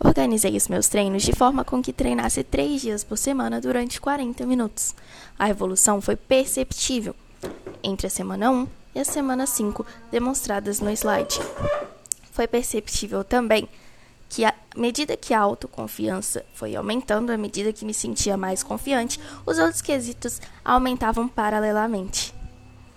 Organizei os meus treinos de forma com que treinasse três dias por semana durante 40 minutos. A evolução foi perceptível entre a semana 1 e a semana 5, demonstradas no slide. Foi perceptível também que, à medida que a autoconfiança foi aumentando, à medida que me sentia mais confiante, os outros quesitos aumentavam paralelamente.